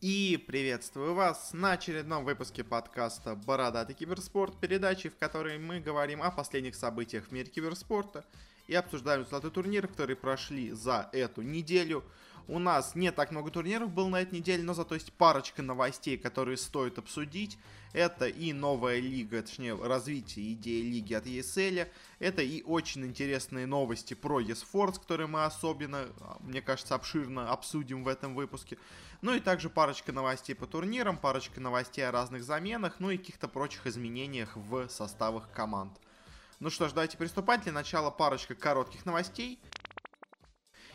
И приветствую вас на очередном выпуске подкаста «Бородатый киберспорт», передачи, в которой мы говорим о последних событиях в мире киберспорта и обсуждаем результаты турниров, которые прошли за эту неделю. У нас не так много турниров было на этой неделе, но зато есть парочка новостей, которые стоит обсудить. Это и новая лига, точнее развитие идеи лиги от ESL. Это и очень интересные новости про eSports, которые мы особенно, мне кажется, обширно обсудим в этом выпуске. Ну и также парочка новостей по турнирам, парочка новостей о разных заменах, ну и каких-то прочих изменениях в составах команд. Ну что ж, давайте приступать. Для начала парочка коротких новостей.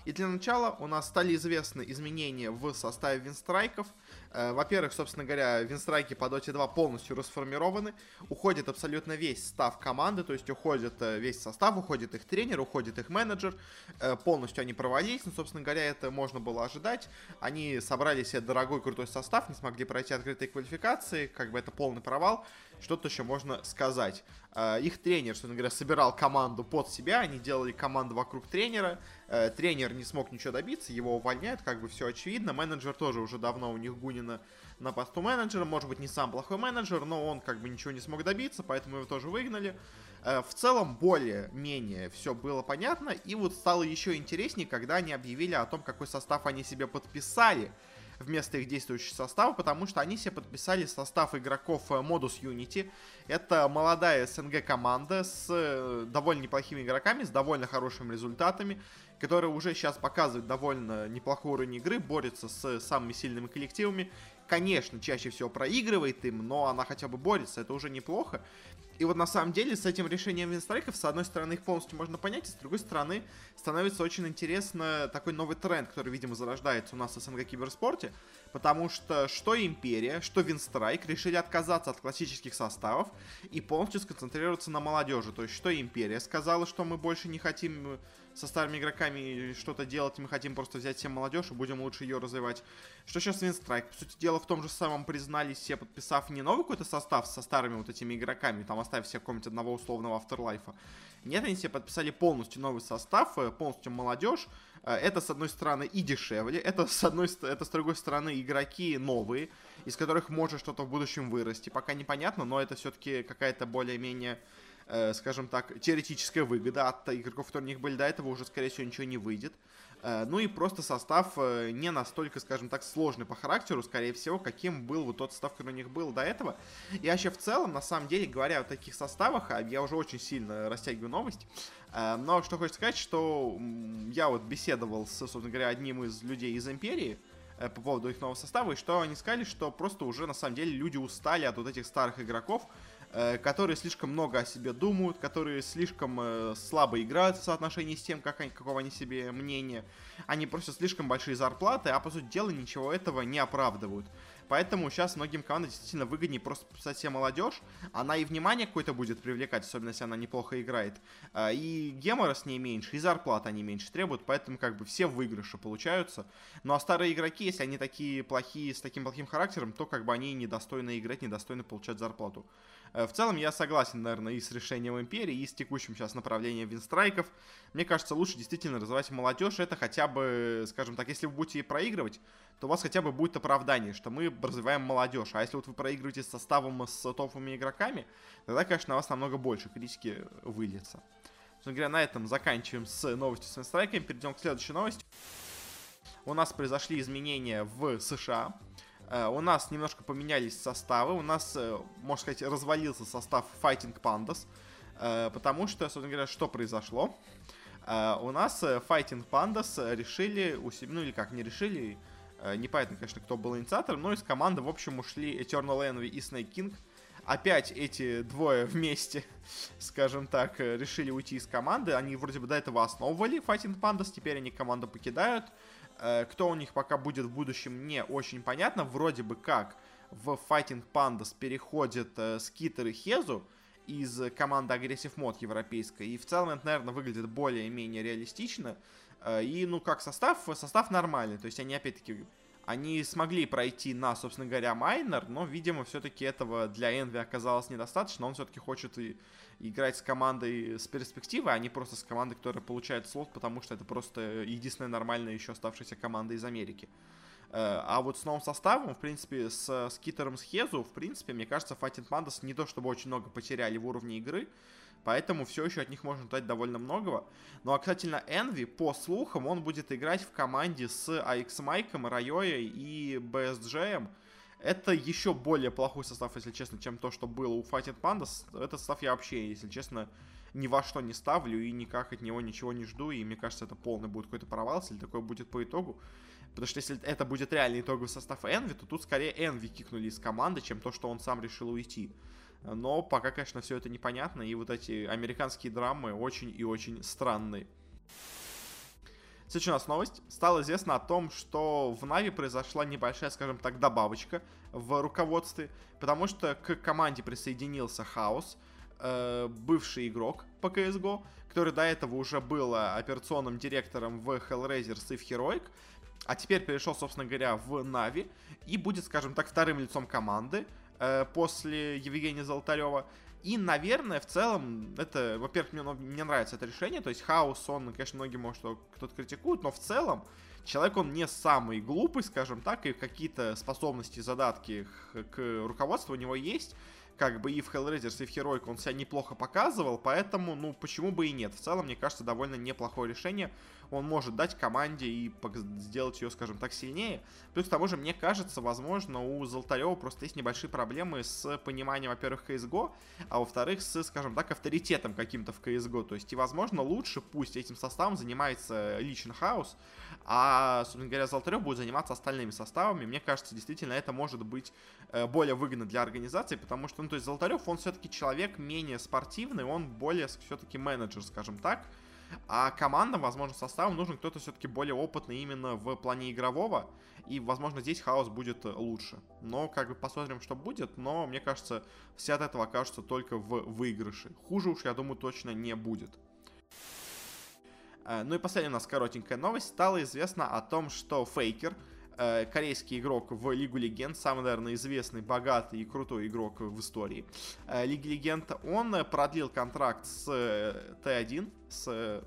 И для начала у нас стали известны изменения в составе винстрайков. Э, во-первых, собственно говоря, винстрайки по Dota 2 полностью расформированы. Уходит абсолютно весь состав команды, то есть уходит э, весь состав, уходит их тренер, уходит их менеджер. Э, полностью они провалились, но, собственно говоря, это можно было ожидать. Они собрали себе дорогой крутой состав, не смогли пройти открытые квалификации, как бы это полный провал. Что-то еще можно сказать. Их тренер, собственно говоря, собирал команду под себя, они делали команду вокруг тренера. Тренер не смог ничего добиться, его увольняют, как бы все очевидно. Менеджер тоже уже давно у них гунин Бунина на посту менеджера. Может быть, не сам плохой менеджер, но он как бы ничего не смог добиться, поэтому его тоже выгнали. Э, в целом, более-менее все было понятно. И вот стало еще интереснее, когда они объявили о том, какой состав они себе подписали вместо их действующего состава, потому что они себе подписали состав игроков э, Modus Unity. Это молодая СНГ команда с э, довольно неплохими игроками, с довольно хорошими результатами которая уже сейчас показывает довольно неплохой уровень игры, борется с самыми сильными коллективами. Конечно, чаще всего проигрывает им, но она хотя бы борется, это уже неплохо. И вот на самом деле с этим решением винстрайков, с одной стороны, их полностью можно понять, и с другой стороны, становится очень интересно такой новый тренд, который, видимо, зарождается у нас в СНГ киберспорте, потому что что Империя, что Винстрайк решили отказаться от классических составов и полностью сконцентрироваться на молодежи. То есть, что Империя сказала, что мы больше не хотим со старыми игроками что-то делать, мы хотим просто взять всем молодежь и будем лучше ее развивать. Что сейчас Винстрайк? По сути дела, в том же самом признались все, подписав не новый какой-то состав со старыми вот этими игроками, там оставив себе какого-нибудь одного условного Afterlife. Нет, они себе подписали полностью новый состав, э, полностью молодежь. Э, это, с одной стороны, и дешевле, это, с одной, это, с другой стороны, игроки новые, из которых может что-то в будущем вырасти. Пока непонятно, но это все-таки какая-то более-менее э, скажем так, теоретическая выгода от игроков, которые у них были до этого, уже, скорее всего, ничего не выйдет. Э, ну и просто состав э, не настолько, скажем так, сложный по характеру, скорее всего, каким был вот тот состав, который у них был до этого. И вообще в целом, на самом деле, говоря о таких составах, а я уже очень сильно растягиваю новость, но что хочется сказать, что я вот беседовал с, собственно говоря, одним из людей из Империи, по поводу их нового состава, и что они сказали, что просто уже на самом деле люди устали от вот этих старых игроков, которые слишком много о себе думают, которые слишком э, слабо играют в соотношении с тем, как они, какого они себе мнения. Они просят слишком большие зарплаты, а по сути дела ничего этого не оправдывают. Поэтому сейчас многим командам действительно выгоднее просто писать себе молодежь. Она и внимание какое-то будет привлекать, особенно если она неплохо играет. Э, и гемора с ней меньше, и зарплата они меньше требуют, поэтому как бы все выигрыши получаются. Ну а старые игроки, если они такие плохие, с таким плохим характером, то как бы они недостойны играть, недостойны получать зарплату. Э, в целом я согласен, наверное, и с решением Империи, и с текущим сейчас направлением винстрайков. Мне кажется, лучше действительно развивать молодежь. Это хотя бы, скажем так, если вы будете проигрывать, то у вас хотя бы будет оправдание, что мы развиваем молодежь. А если вот вы проигрываете с составом с топовыми игроками, тогда, конечно, на вас намного больше критики выльется. Собственно говоря, на этом заканчиваем с новостью с винстрайками. Перейдем к следующей новости. У нас произошли изменения в США. Э, у нас немножко поменялись составы. У нас, э, можно сказать, развалился состав Fighting Pandas. Э, потому что, собственно говоря, что произошло? У нас Fighting Pandas решили ну или как, не решили, непонятно, конечно, кто был инициатором, но из команды, в общем, ушли Eternal Envy и Snake King. Опять эти двое вместе, скажем так, решили уйти из команды. Они вроде бы до этого основывали Fighting Pandas, теперь они команду покидают. Э, кто у них пока будет в будущем, не очень понятно. Вроде бы как в Fighting Pandas переходит э, Скитер и Хезу из команды Aggressive Mod европейской. И в целом это, наверное, выглядит более-менее реалистично. Э, и, ну, как состав, состав нормальный. То есть они, опять-таки, они смогли пройти на, собственно говоря, майнер, но, видимо, все-таки этого для Энви оказалось недостаточно. Он все-таки хочет и играть с командой с перспективой, а не просто с командой, которая получает слот, потому что это просто единственная нормальная еще оставшаяся команда из Америки. А вот с новым составом, в принципе, с, с Китером, с Хезу, в принципе, мне кажется, Fighting Pandas не то чтобы очень много потеряли в уровне игры, Поэтому все еще от них можно ждать довольно многого. Ну а касательно Envy, по слухам, он будет играть в команде с AX Майком, Райоей и BSJ. Это еще более плохой состав, если честно, чем то, что было у Fighting Pandas. Этот состав я вообще, если честно, ни во что не ставлю и никак от него ничего не жду. И мне кажется, это полный будет какой-то провал, если такое будет по итогу. Потому что если это будет реальный итоговый состав Envy, то тут скорее Envy кикнули из команды, чем то, что он сам решил уйти. Но пока, конечно, все это непонятно, и вот эти американские драмы очень и очень странные. Следующая у нас новость. Стало известно о том, что в Нави произошла небольшая, скажем так, добавочка в руководстве, потому что к команде присоединился Хаос, э, бывший игрок по CSGO, который до этого уже был операционным директором в Hellraisers и в Heroic, а теперь перешел, собственно говоря, в Нави и будет, скажем так, вторым лицом команды, э, после Евгения Золотарева. И, наверное, в целом, это, во-первых, мне, мне нравится это решение. То есть Хаус, он, конечно, многие, может, кто-то критикует, но в целом человек, он не самый глупый, скажем так, и какие-то способности, задатки к руководству у него есть как бы и в Hellraisers, и в Heroic он себя неплохо показывал, поэтому, ну, почему бы и нет. В целом, мне кажется, довольно неплохое решение. Он может дать команде и сделать ее, скажем так, сильнее. Плюс к тому же, мне кажется, возможно, у Золотарева просто есть небольшие проблемы с пониманием, во-первых, CSGO, а во-вторых, с, скажем так, авторитетом каким-то в CSGO. То есть, и, возможно, лучше пусть этим составом занимается лично Хаус, а, собственно говоря, Золотарев будет заниматься остальными составами. Мне кажется, действительно, это может быть э, более выгодно для организации, потому что, ну, то есть Золотарев, он все-таки человек менее спортивный, он более все-таки менеджер, скажем так. А командам, возможно, составом нужен кто-то все-таки более опытный именно в плане игрового. И, возможно, здесь хаос будет лучше. Но, как бы, посмотрим, что будет. Но, мне кажется, все от этого окажутся только в выигрыше. Хуже уж, я думаю, точно не будет. Э, ну и последняя у нас коротенькая новость. Стало известно о том, что Фейкер, э, корейский игрок в Лигу Легенд, самый, наверное, известный, богатый и крутой игрок в истории э, Лиги Легенд, он продлил контракт с Т1, с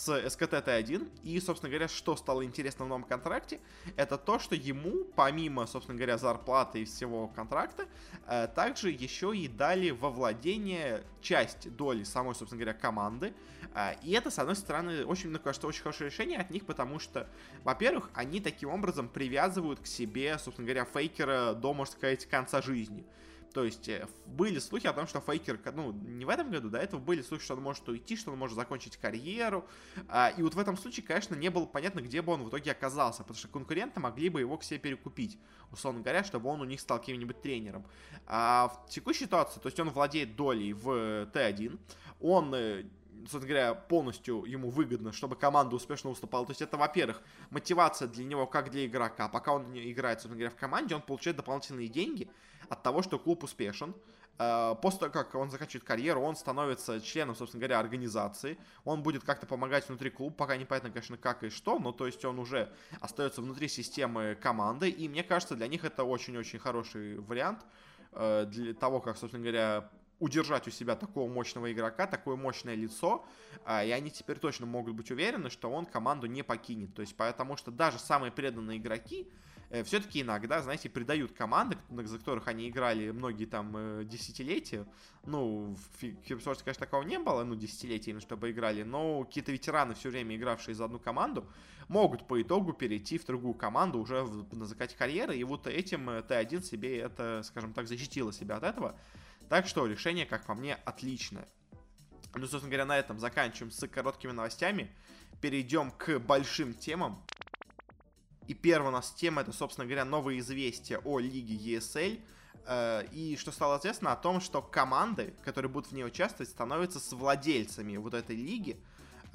с СКТ-Т1. И, собственно говоря, что стало интересно в новом контракте, это то, что ему, помимо, собственно говоря, зарплаты и всего контракта, э, также еще и дали во владение часть доли самой, собственно говоря, команды. Э, и это, с одной стороны, очень, мне кажется, очень хорошее решение от них, потому что, во-первых, они таким образом привязывают к себе, собственно говоря, фейкера до, можно сказать, конца жизни. То есть э, были слухи о том, что Фейкер, ну, не в этом году, до этого были слухи, что он может уйти, что он может закончить карьеру. А, и вот в этом случае, конечно, не было понятно, где бы он в итоге оказался, потому что конкуренты могли бы его к себе перекупить, условно говоря, чтобы он у них стал каким-нибудь тренером. А в текущей ситуации, то есть он владеет долей в Т1, он э, собственно говоря, полностью ему выгодно, чтобы команда успешно выступала. То есть это, во-первых, мотивация для него как для игрока. Пока он играет, собственно говоря, в команде, он получает дополнительные деньги от того, что клуб успешен. Э, после того, как он заканчивает карьеру, он становится членом, собственно говоря, организации. Он будет как-то помогать внутри клуба, пока непонятно, конечно, как и что, но то есть он уже остается внутри системы команды. И мне кажется, для них это очень-очень хороший вариант э, для того, как, собственно говоря, удержать у себя такого мощного игрока, такое мощное лицо, а, и они теперь точно могут быть уверены, что он команду не покинет. То есть, потому что даже самые преданные игроки э, все-таки иногда, знаете, предают команды, за которых они играли многие там э, десятилетия. Ну, в Киберспорте, конечно, такого не было, ну, десятилетиями, чтобы играли, но какие-то ветераны, все время игравшие за одну команду, могут по итогу перейти в другую команду уже в, на закате карьеры, и вот этим э, Т1 себе это, скажем так, защитило себя от этого. Так что решение, как по мне, отличное. Ну, собственно говоря, на этом заканчиваем с короткими новостями. Перейдем к большим темам. И первая у нас тема, это, собственно говоря, новые известия о лиге ESL. Э, и что стало известно о том, что команды, которые будут в ней участвовать, становятся с владельцами вот этой лиги.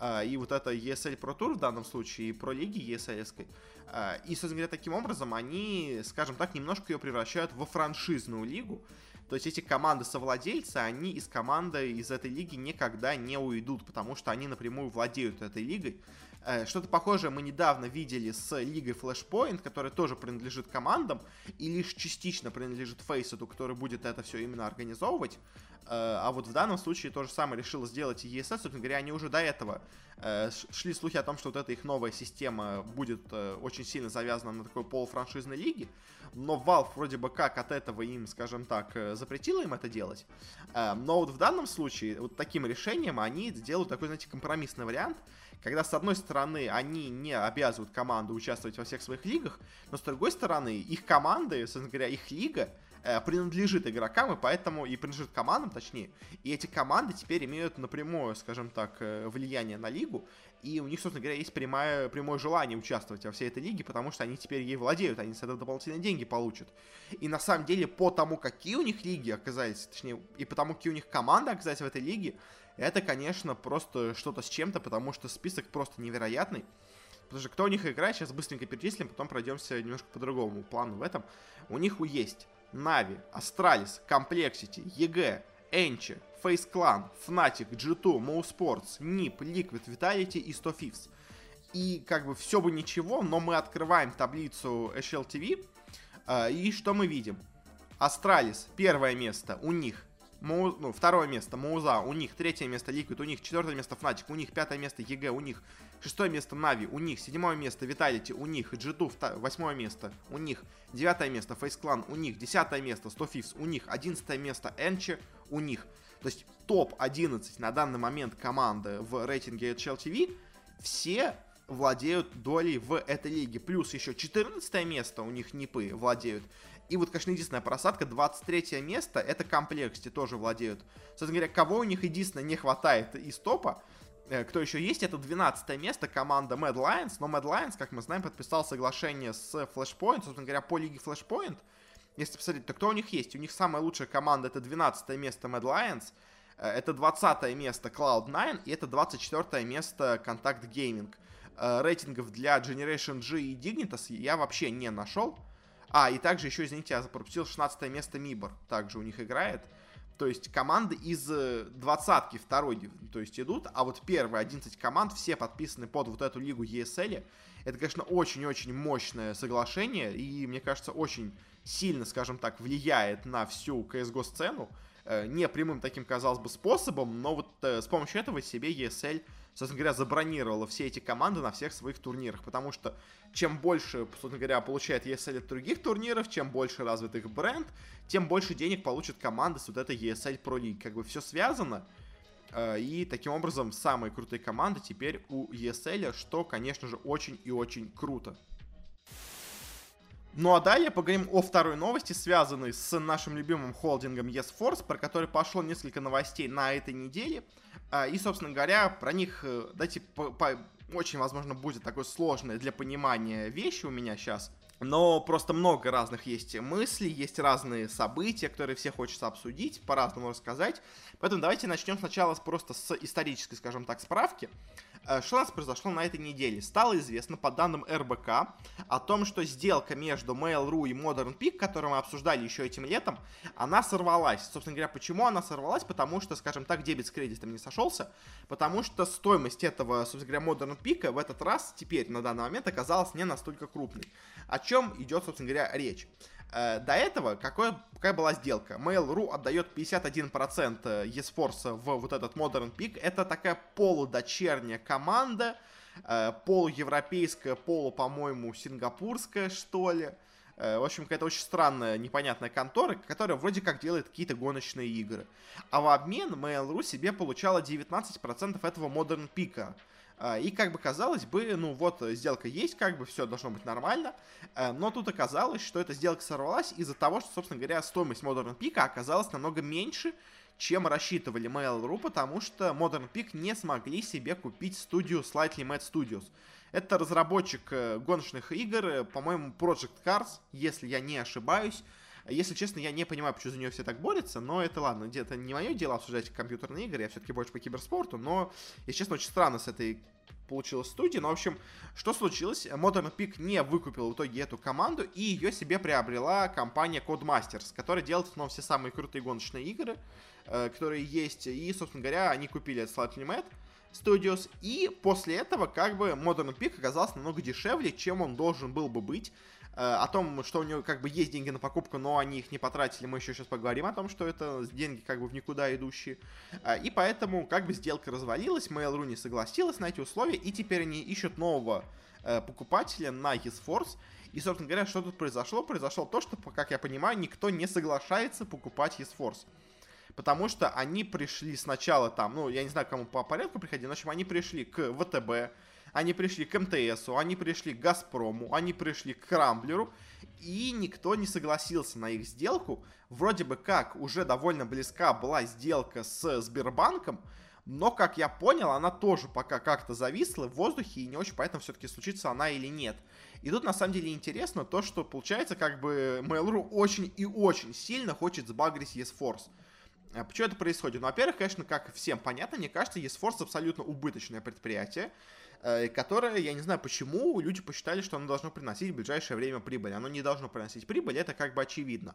Э, и вот это ESL Pro Tour в данном случае, и про лиги ESL. Э, и, собственно говоря, таким образом они, скажем так, немножко ее превращают во франшизную лигу. То есть эти команды-совладельцы, они из команды из этой лиги никогда не уйдут, потому что они напрямую владеют этой лигой. Э, что-то похожее мы недавно видели с Лигой Flashpoint, которая тоже принадлежит командам и лишь частично принадлежит Фейсету, который будет это все именно организовывать. Э, а вот в данном случае то же самое решила сделать и ESS. Собственно говоря, они уже до этого э, шли слухи о том, что вот эта их новая система будет очень сильно завязана на такой полуфраншизной лиге. Но Valve вроде бы как от этого им, скажем так, запретила им это делать. Но вот в данном случае вот таким решением они сделают такой, знаете, компромиссный вариант – когда, с одной стороны, они не обязывают команду участвовать во всех своих лигах, но, с другой стороны, их команды, собственно говоря, их лига э, принадлежит игрокам, и поэтому и принадлежит командам, точнее, и эти команды теперь имеют напрямую, скажем так, э, влияние на лигу, и у них, собственно говоря, есть прямое, прямое желание участвовать во всей этой лиге, потому что они теперь ей владеют, они с этого дополнительные деньги получат. И на самом деле, по тому, какие у них лиги оказались, точнее, и по тому, какие у них команды оказались в этой лиге, это, конечно, просто что-то с чем-то, потому что список просто невероятный. Потому что кто у них играет, сейчас быстренько перечислим, потом пройдемся немножко по другому плану в этом. У них есть Нави, Astralis, Complexity, EG, ENCE, FaZe Clan, Fnatic, G2, mouz, NIP, Liquid, Vitality и 100 Thieves. И как бы все бы ничего, но мы открываем таблицу HLTV, э, и что мы видим? Astralis, первое место, у них mouz, ну, второе место Моуза, у них третье место Liquid, у них четвертое место Fnatic, у них пятое место EG, у них шестое место Нави, у них седьмое место Vitality, у них G2, восьмое место, у них девятое место FaZe Clan, у них десятое место 100 Thieves, у них одиннадцатое место ENCE, у них. То есть топ-11 на данный момент команды в рейтинге HLTV все владеют долей в этой лиге. Плюс еще 14 место у них НИПы владеют. И вот, конечно, единственная просадка, 23 место, это комплекте тоже владеют. Собственно говоря, кого у них единственное не хватает из топа, э, кто еще есть, это 12 место команда Mad Lions, но Mad Lions, как мы знаем, подписал соглашение с Flashpoint, собственно говоря, по лиге Flashpoint, если посмотреть, то кто у них есть? У них самая лучшая команда, это 12 место Mad Lions, э, это 20 место Cloud9 и это 24 место Contact Gaming. Э, рейтингов для Generation G и Dignitas я вообще не нашел. А, и также еще, извините, я пропустил 16 место Мибор. Также у них играет. То есть команды из э, двадцатки второй, то есть идут, а вот первые 11 команд все подписаны под вот эту лигу ESL. Это, конечно, очень-очень мощное соглашение, и, мне кажется, очень сильно, скажем так, влияет на всю CSGO сцену. Э, не прямым таким, казалось бы, способом, но вот э, с помощью этого себе ESL собственно говоря, забронировала все эти команды на всех своих турнирах, потому что чем больше, собственно говоря, получает ESL от других турниров, чем больше развит их бренд, тем больше денег получат команды с вот этой ESL Pro League. Как бы все связано, э, и таким образом самые крутые команды теперь у ESL, что, конечно же, очень и очень круто. Ну а далее поговорим о второй новости, связанной с нашим любимым холдингом YesForce, про который пошло несколько новостей на этой неделе. А, и, собственно говоря, про них, э, дайте, по, по, очень, возможно, будет такой сложной для понимания вещи у меня сейчас. Но просто много разных есть мыслей, есть разные события, которые все хочется обсудить, по-разному рассказать. Поэтому давайте начнем сначала просто с исторической, скажем так, справки. Э, что у нас произошло на этой неделе? Стало известно по данным РБК о том, что сделка между Mail.ru и Modern Peak, которую мы обсуждали еще этим летом, она сорвалась. Собственно говоря, почему она сорвалась? Потому что, скажем так, дебет с кредитом не сошелся, потому что стоимость этого, собственно говоря, Modern Peak в этот раз теперь на данный момент оказалась не настолько крупной. О чем идет, собственно говоря, речь? Э, до этого какой, какая была сделка? Mail.ru отдает 51% eSports в вот этот Modern Peak. Это такая полудочерняя команда, э, полуевропейская, полу, по-моему, сингапурская, что ли. Э, в общем, какая-то очень странная, непонятная контора, которая вроде как делает какие-то гоночные игры. А в обмен Mail.ru себе получала 19% этого Modern Peak. А, и как бы казалось бы, ну вот сделка есть, как бы все должно быть нормально, э, но тут оказалось, что эта сделка сорвалась из-за того, что, собственно говоря, стоимость Modern Peak оказалась намного меньше, чем рассчитывали Mail.ru, потому что Modern Peak не смогли себе купить студию Slightly Mad Studios. Это разработчик э, гоночных игр, э, по-моему, Project Cars, если я не ошибаюсь. Если честно, я не понимаю, почему за нее все так борются, но это ладно, это не мое дело обсуждать компьютерные игры, я все-таки больше по киберспорту, но, если честно, очень странно с этой получилась студия. Но, в общем, что случилось? Modern Peak не выкупил в итоге эту команду, и ее себе приобрела компания Codemasters, которая делает в основном все самые крутые гоночные игры, э, которые есть. И, собственно говоря, они купили Slightly Mad, Studios, и после этого как бы Modern Peak оказался намного дешевле, чем он должен был бы быть. Э, о том, что у него как бы есть деньги на покупку, но они их не потратили, мы еще сейчас поговорим о том, что это деньги как бы в никуда идущие. Э, и поэтому как бы сделка развалилась, Mail.ru не согласилась на эти условия, и теперь они ищут нового э, покупателя на ESForce. И, собственно говоря, что тут произошло? Произошло то, что, как я понимаю, никто не соглашается покупать ESForce. Потому что они пришли сначала там, ну, я не знаю, кому по порядку приходили, но, в общем, они пришли к ВТБ, они пришли к МТСу, они пришли к Газпрому, они пришли к Крамблеру, и никто не согласился на их сделку. Вроде бы как уже довольно близка была сделка с Сбербанком, но, как я понял, она тоже пока как-то зависла в воздухе, и не очень понятно, все-таки случится она или нет. И тут, на самом деле, интересно то, что, получается, как бы Mail.ru очень и очень сильно хочет сбагрить ESForce. А почему это происходит? Ну, во-первых, конечно, как всем понятно, мне кажется, ESForce абсолютно убыточное предприятие. Э, которое, я не знаю почему, люди посчитали, что оно должно приносить в ближайшее время прибыль. Оно не должно приносить прибыль, это как бы очевидно.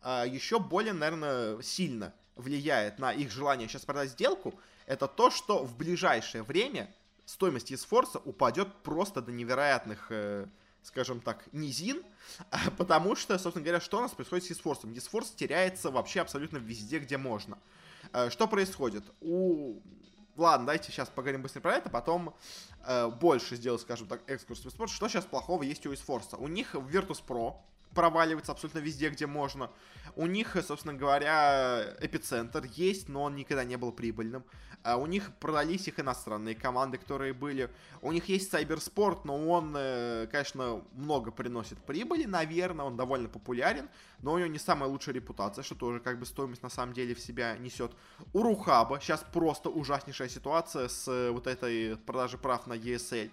А Еще более, наверное, сильно влияет на их желание сейчас продать сделку, это то, что в ближайшее время стоимость Есфорса упадет просто до невероятных, э, скажем так, низин, потому что, собственно говоря, что у нас происходит с Есфорсом? Есфорс теряется вообще абсолютно везде, где можно. Э, что происходит? У Ладно, давайте сейчас поговорим быстро про это, потом э, больше сделаю, скажем так, экскурс в спорт. Что сейчас плохого есть у Isforce? У них в Virtus Pro проваливается абсолютно везде, где можно. У них, собственно говоря, эпицентр есть, но он никогда не был прибыльным. А у них продались их иностранные команды, которые были. У них есть Cybersport, но он, э, конечно, много приносит прибыли, наверное, он довольно популярен, но у него не самая лучшая репутация, что тоже как бы стоимость на самом деле в себя несет. У Рухаба сейчас просто ужаснейшая ситуация с э, вот этой продажей прав на ESL.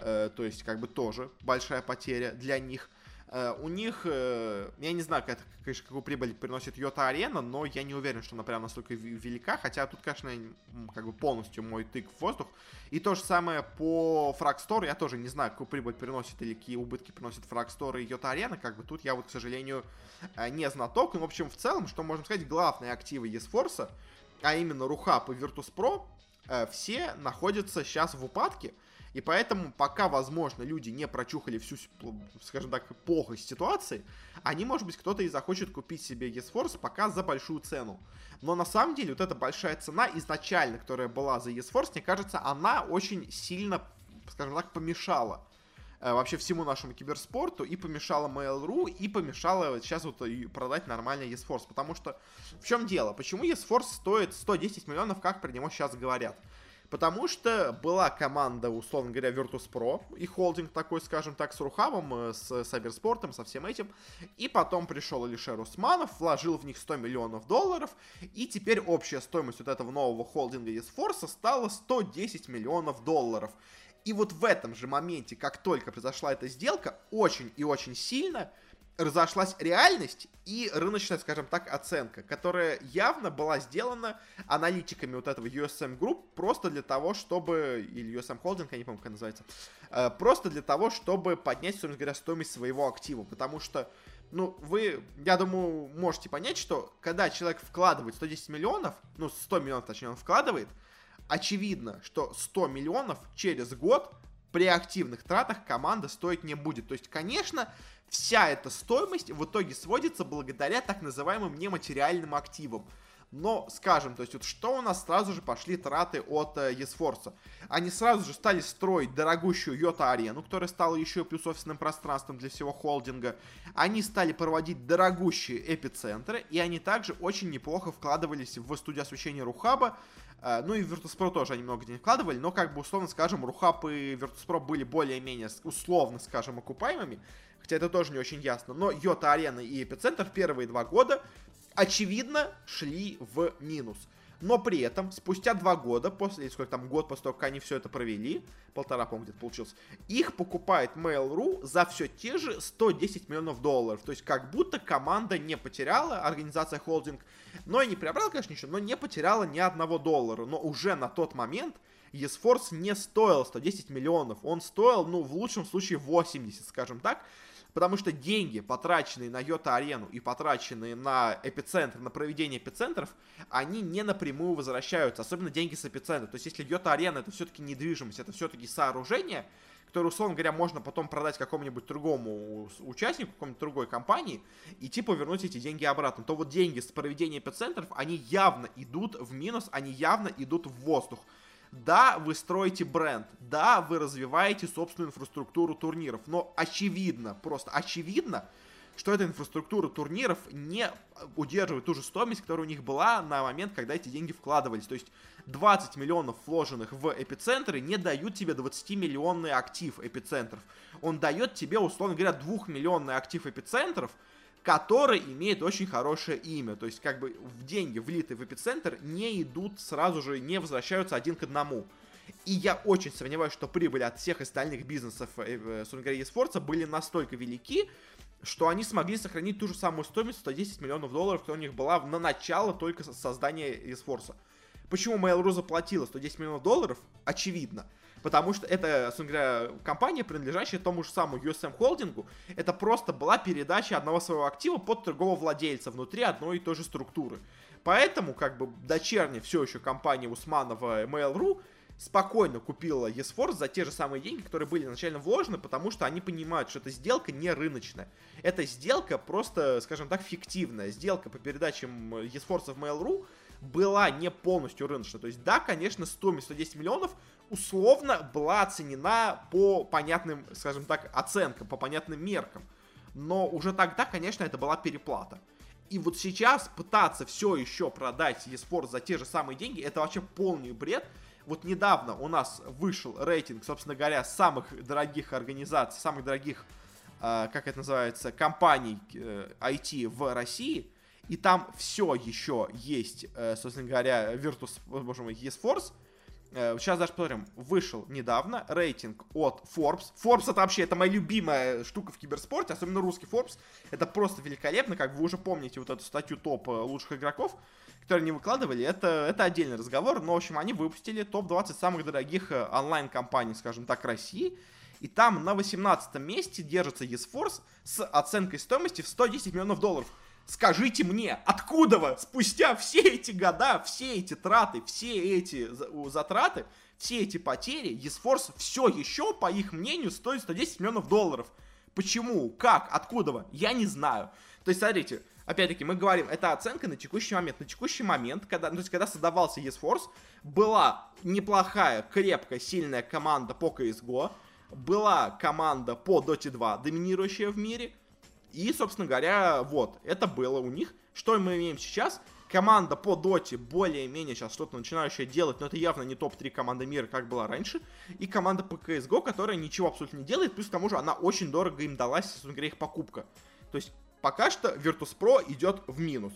Э, то есть, как бы тоже большая потеря для них. Э, у них, э, я не знаю, как, конечно, какую прибыль приносит Йота Арена, но я не уверен, что она прям настолько велика, хотя тут, конечно, как бы полностью мой тык в воздух. И то же самое по Fragstore, я тоже не знаю, какую прибыль приносит или какие убытки приносит Fragstore и Йота Арена, как бы тут я вот, к сожалению, э, не знаток. Но, в общем, в целом, что можно сказать, главные активы ESForce, а именно Рухап и Virtus.pro, все находятся сейчас в упадке. И поэтому, пока, возможно, люди не прочухали всю, скажем так, плохость ситуации, они, может быть, кто-то и захочет купить себе ESForce пока за большую цену. Но на самом деле, вот эта большая цена изначально, которая была за ESForce, мне кажется, она очень сильно, скажем так, помешала э, вообще всему нашему киберспорту и помешала Mail.ru и помешала сейчас вот продать нормально ESForce. Потому что в чем дело? Почему ESForce стоит 110 миллионов, как про него сейчас говорят? Потому что была команда, условно говоря, Virtus.pro и холдинг такой, скажем так, с Рухавом, э, с Сайберспортом, со всем этим. И потом пришел Алишер Усманов, вложил в них 100 миллионов долларов. И теперь общая стоимость вот этого нового холдинга из стала 110 миллионов долларов. И вот в этом же моменте, как только произошла эта сделка, очень и очень сильно разошлась реальность и рыночная, скажем так, оценка, которая явно была сделана аналитиками вот этого USM Group просто для того, чтобы, или USM Holding, я не помню, как называется, э, просто для того, чтобы поднять, собственно говоря, стоимость своего актива, потому что ну, вы, я думаю, можете понять, что когда человек вкладывает 110 миллионов, ну, 100 миллионов, точнее, он вкладывает, очевидно, что 100 миллионов через год при активных тратах команда стоить не будет. То есть, конечно, вся эта стоимость в итоге сводится благодаря так называемым нематериальным активам. Но, скажем, то есть вот что у нас сразу же пошли траты от э, Есфорса? Они сразу же стали строить дорогущую Йота-арену, которая стала еще плюс офисным пространством для всего холдинга. Они стали проводить дорогущие эпицентры, и они также очень неплохо вкладывались в студию освещения Рухаба, э, ну и в Virtus.pro тоже они много денег вкладывали, но как бы условно скажем, Рухаб и Virtus.pro были более-менее условно скажем окупаемыми хотя это тоже не очень ясно. Но Йота Арена и Эпицентр первые два года, очевидно, шли в минус. Но при этом, спустя два года, после, сколько там, год после того, как они все это провели, полтора, по-моему, где-то получилось, их покупает Mail.ru за все те же 110 миллионов долларов. То есть, как будто команда не потеряла, организация холдинг, но и не приобрела, конечно, ничего, но не потеряла ни одного доллара. Но уже на тот момент ESForce не стоил 110 миллионов. Он стоил, ну, в лучшем случае 80, скажем так. Потому что деньги, потраченные на Йота-арену и потраченные на эпицентр, на проведение эпицентров, они не напрямую возвращаются, особенно деньги с эпицентра. То есть, если Йота-арена это все-таки недвижимость, это все-таки сооружение, которое, условно говоря, можно потом продать какому-нибудь другому участнику, какой-нибудь другой компании, и типа вернуть эти деньги обратно, то вот деньги с проведения эпицентров, они явно идут в минус, они явно идут в воздух. Да, вы строите бренд, да, вы развиваете собственную инфраструктуру турниров, но очевидно, просто очевидно, что эта инфраструктура турниров не удерживает ту же стоимость, которая у них была на момент, когда эти деньги вкладывались. То есть 20 миллионов вложенных в эпицентры не дают тебе 20-миллионный актив эпицентров. Он дает тебе, условно говоря, 2-миллионный актив эпицентров – который имеет очень хорошее имя. То есть, как бы в деньги, влитые в эпицентр, не идут сразу же, не возвращаются один к одному. И я очень сомневаюсь, что прибыли от всех остальных бизнесов э, Сунгари Спорта были настолько велики, что они смогли сохранить ту же самую стоимость 110 миллионов долларов, которая у них была на начало только создания eSforce. Почему Mail.ru заплатила 110 миллионов долларов? Очевидно. Потому что это, собственно говоря, компания, принадлежащая тому же самому USM холдингу, это просто была передача одного своего актива под другого владельца внутри одной и той же структуры. Поэтому, как бы, дочерняя все еще компания Усманова Mail.ru спокойно купила eSforce за те же самые деньги, которые были изначально вложены, потому что они понимают, что эта сделка не рыночная. Эта сделка просто, скажем так, фиктивная. Сделка по передаче eSforce в Mail.ru была не полностью рыночная. То есть, да, конечно, стоимость 110 миллионов условно была оценена по понятным, скажем так, оценкам, по понятным меркам. Но уже тогда, конечно, это была переплата. И вот сейчас пытаться все еще продать eSport за те же самые деньги, это вообще полный бред. Вот недавно у нас вышел рейтинг, собственно говоря, самых дорогих организаций, самых дорогих, э, как это называется, компаний э, IT в России. И там все еще есть, э, собственно говоря, Virtus, боже мой, eSforce. Сейчас даже посмотрим. Вышел недавно рейтинг от Forbes. Forbes это вообще, это моя любимая штука в киберспорте, особенно русский Forbes. Это просто великолепно, как вы уже помните вот эту статью топ э, лучших игроков, которые не выкладывали. Это, это отдельный разговор, но, в общем, они выпустили топ-20 самых дорогих э, онлайн-компаний, скажем так, России. И там на 18 месте держится eSforce с оценкой стоимости в 110 миллионов долларов. Скажите мне, откуда вы спустя все эти года, все эти траты, все эти затраты, все эти потери, eSforce все еще, по их мнению, стоит 110 миллионов долларов. Почему? Как? Откуда вы? Я не знаю. То есть, смотрите, опять-таки, мы говорим, это оценка на текущий момент. На текущий момент, когда, ну, то есть, когда создавался eSforce, была неплохая, крепкая, сильная команда по CSGO, была команда по Dota 2, доминирующая в мире, и, собственно говоря, вот, это было у них. Что мы имеем сейчас? Команда по доте более-менее сейчас что-то начинающая делать, но это явно не топ-3 команды мира, как была раньше. И команда по CSGO, которая ничего абсолютно не делает, плюс к тому же она очень дорого им далась, собственно говоря, их покупка. То есть пока что Virtus.pro идет в минус.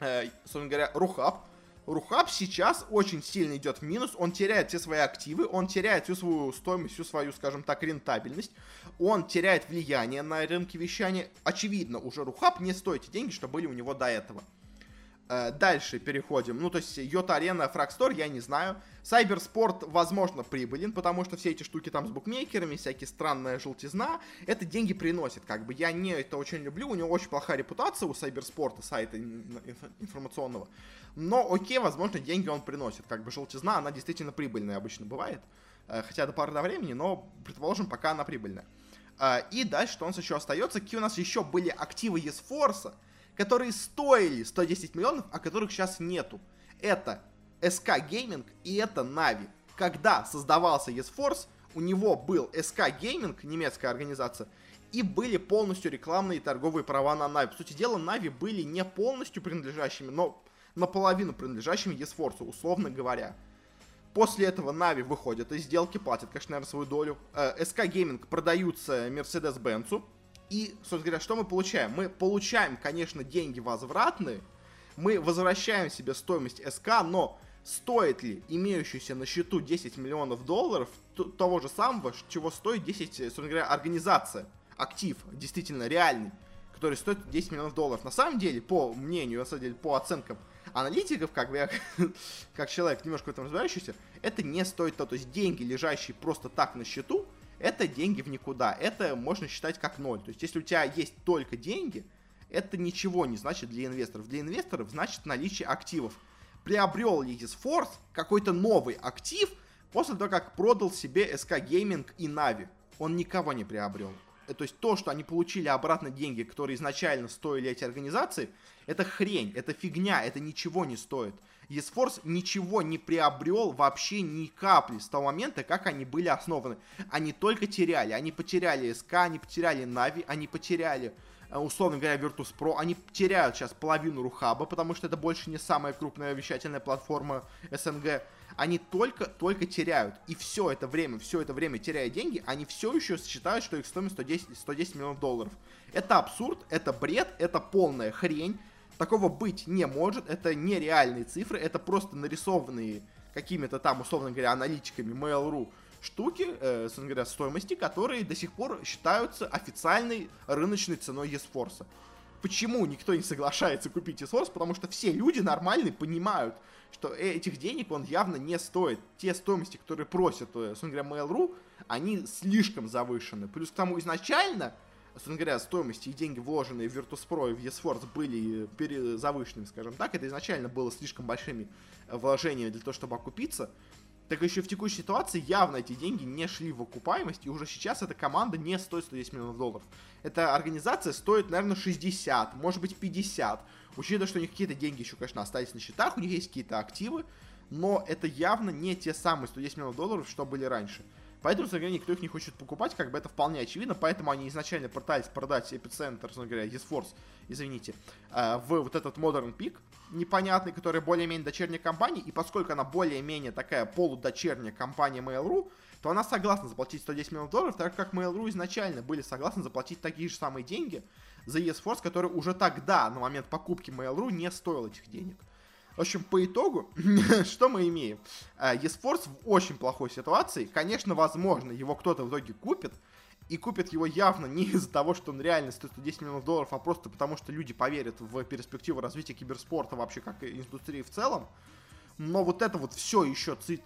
Э, собственно говоря, Рухаб Рухаб сейчас очень сильно идет в минус, он теряет все свои активы, он теряет всю свою стоимость, всю свою, скажем так, рентабельность, он теряет влияние на рынке вещания. Очевидно, уже Рухаб не стоит те деньги, что были у него до этого. Э, дальше переходим. Ну, то есть, Йота Арена, Фрагстор, я не знаю. Сайберспорт, возможно, прибылен, потому что все эти штуки там с букмекерами, всякие странная желтизна, это деньги приносит. Как бы я не это очень люблю, у него очень плохая репутация у Сайберспорта, сайта информационного. Но окей, возможно, деньги он приносит. Как бы желтизна, она действительно прибыльная обычно бывает. Э, хотя до поры до времени, но, предположим, пока она прибыльная. Э, и дальше, что у нас еще остается? Какие у нас еще были активы Есфорса, которые стоили 110 миллионов, а которых сейчас нету. Это SK Gaming и это Navi. Когда создавался eSforce, у него был SK Gaming, немецкая организация, и были полностью рекламные и торговые права на Navi. По сути дела, Navi были не полностью принадлежащими, но наполовину принадлежащими eSforce, условно говоря. После этого Navi выходят из сделки, платят, конечно, наверное, свою долю. SK Gaming продаются Mercedes-Benz, и, собственно говоря, что мы получаем? Мы получаем, конечно, деньги возвратные, мы возвращаем себе стоимость СК, но стоит ли имеющийся на счету 10 миллионов долларов того же самого, чего стоит 10, собственно говоря, организация, актив, действительно реальный, который стоит 10 миллионов долларов. На самом деле, по мнению, на самом деле, по оценкам аналитиков, как бы я, как человек немножко в этом разбирающийся, это не стоит того. То есть деньги, лежащие просто так на счету, это деньги в никуда. Это можно считать как ноль. То есть, если у тебя есть только деньги, это ничего не значит для инвесторов. Для инвесторов значит наличие активов. Приобрел Force какой-то новый актив после того, как продал себе SK Gaming и Navi? Он никого не приобрел. Э, то есть то, что они получили обратно деньги, которые изначально стоили эти организации, это хрень, это фигня, это ничего не стоит. eSforce ничего не приобрел вообще ни капли с того момента, как они были основаны. Они только теряли. Они потеряли СК, они потеряли Нави, они потеряли, э, условно говоря, Virtus.pro. Они теряют сейчас половину Рухаба, потому что это больше не самая крупная вещательная платформа СНГ они только, только теряют. И все это время, все это время теряя деньги, они все еще считают, что их стоимость 110, 110 миллионов долларов. Это абсурд, это бред, это полная хрень. Такого быть не может, это нереальные цифры, это просто нарисованные какими-то там, условно говоря, аналитиками Mail.ru штуки, э, собственно говоря, стоимости, которые до сих пор считаются официальной рыночной ценой eSforce. Почему никто не соглашается купить eSforce? Потому что все люди нормальные понимают, что этих денег он явно не стоит. Те стоимости, которые просят, э, собственно говоря, Mail.ru, они слишком завышены. Плюс к тому изначально, собственно говоря, стоимости и деньги, вложенные в Virtus.pro и в eSforce, были завышенными, скажем так. Это изначально было слишком большими э, вложениями для того, чтобы окупиться так еще в текущей ситуации явно эти деньги не шли в окупаемость, и уже сейчас эта команда не стоит 110 миллионов долларов. Эта организация стоит, наверное, 60, может быть 50. Учитывая, что у них какие-то деньги еще, конечно, остались на счетах, у них есть какие-то активы, но это явно не те самые 110 миллионов долларов, что были раньше. Поэтому, собственно никто их не хочет покупать, как бы это вполне очевидно, поэтому они изначально пытались продать эпицентр, собственно говоря, eSforce, извините, э, в вот этот Modern Peak, непонятный, который более-менее дочерняя компания, и поскольку она более-менее такая полудочерняя компания Mail.ru, то она согласна заплатить 110 миллионов долларов, так как Mail.ru изначально были согласны заплатить такие же самые деньги за eSforce, который уже тогда, на момент покупки Mail.ru, не стоил этих денег. В общем, по итогу, что мы имеем? Э, eSports в очень плохой ситуации. Конечно, возможно, его кто-то в итоге купит. И купит его явно не из-за того, что он реально стоит 110 миллионов долларов, а просто потому, что люди поверят в перспективу развития киберспорта вообще как индустрии в целом. Но вот это вот все еще, ци...